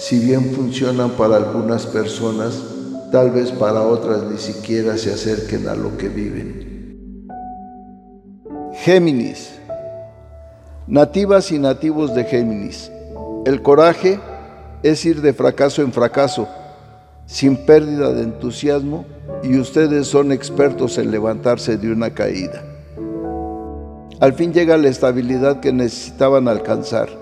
si bien funcionan para algunas personas, tal vez para otras ni siquiera se acerquen a lo que viven. Géminis Nativas y nativos de Géminis. El coraje es ir de fracaso en fracaso, sin pérdida de entusiasmo, y ustedes son expertos en levantarse de una caída. Al fin llega la estabilidad que necesitaban alcanzar.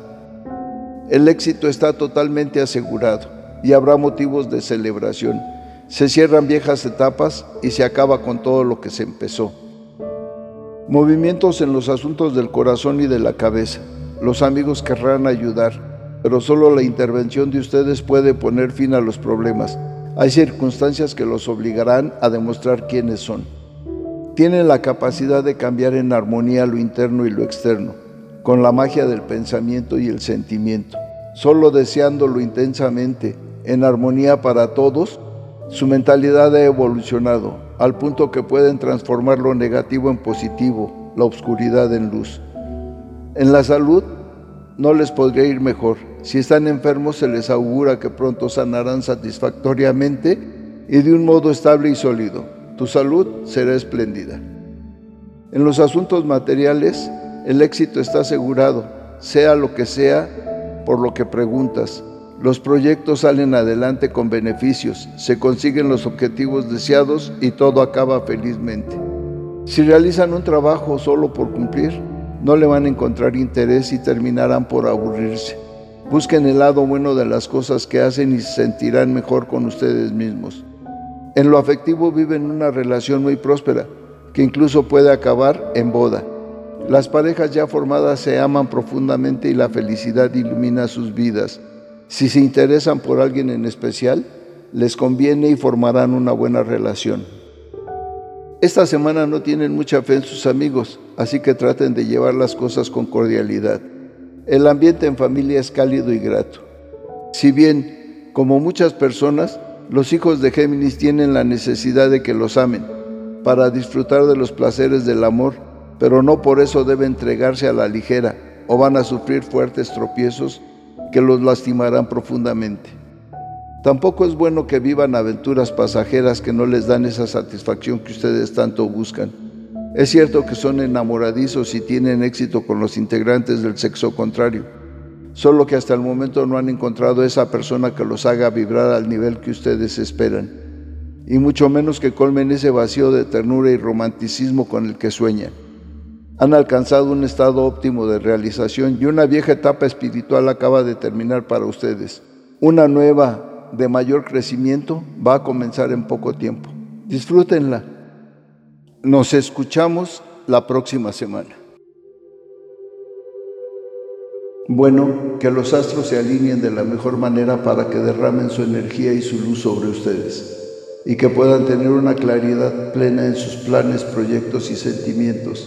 El éxito está totalmente asegurado y habrá motivos de celebración. Se cierran viejas etapas y se acaba con todo lo que se empezó. Movimientos en los asuntos del corazón y de la cabeza. Los amigos querrán ayudar, pero solo la intervención de ustedes puede poner fin a los problemas. Hay circunstancias que los obligarán a demostrar quiénes son. Tienen la capacidad de cambiar en armonía lo interno y lo externo, con la magia del pensamiento y el sentimiento. Solo deseándolo intensamente, en armonía para todos, su mentalidad ha evolucionado al punto que pueden transformar lo negativo en positivo, la oscuridad en luz. En la salud no les podría ir mejor. Si están enfermos se les augura que pronto sanarán satisfactoriamente y de un modo estable y sólido. Tu salud será espléndida. En los asuntos materiales, el éxito está asegurado, sea lo que sea por lo que preguntas. Los proyectos salen adelante con beneficios, se consiguen los objetivos deseados y todo acaba felizmente. Si realizan un trabajo solo por cumplir, no le van a encontrar interés y terminarán por aburrirse. Busquen el lado bueno de las cosas que hacen y se sentirán mejor con ustedes mismos. En lo afectivo viven una relación muy próspera, que incluso puede acabar en boda. Las parejas ya formadas se aman profundamente y la felicidad ilumina sus vidas. Si se interesan por alguien en especial, les conviene y formarán una buena relación. Esta semana no tienen mucha fe en sus amigos, así que traten de llevar las cosas con cordialidad. El ambiente en familia es cálido y grato. Si bien, como muchas personas, los hijos de Géminis tienen la necesidad de que los amen, para disfrutar de los placeres del amor, pero no por eso deben entregarse a la ligera o van a sufrir fuertes tropiezos que los lastimarán profundamente. Tampoco es bueno que vivan aventuras pasajeras que no les dan esa satisfacción que ustedes tanto buscan. Es cierto que son enamoradizos y tienen éxito con los integrantes del sexo contrario, solo que hasta el momento no han encontrado esa persona que los haga vibrar al nivel que ustedes esperan, y mucho menos que colmen ese vacío de ternura y romanticismo con el que sueñan han alcanzado un estado óptimo de realización y una vieja etapa espiritual acaba de terminar para ustedes. Una nueva de mayor crecimiento va a comenzar en poco tiempo. Disfrútenla. Nos escuchamos la próxima semana. Bueno, que los astros se alineen de la mejor manera para que derramen su energía y su luz sobre ustedes y que puedan tener una claridad plena en sus planes, proyectos y sentimientos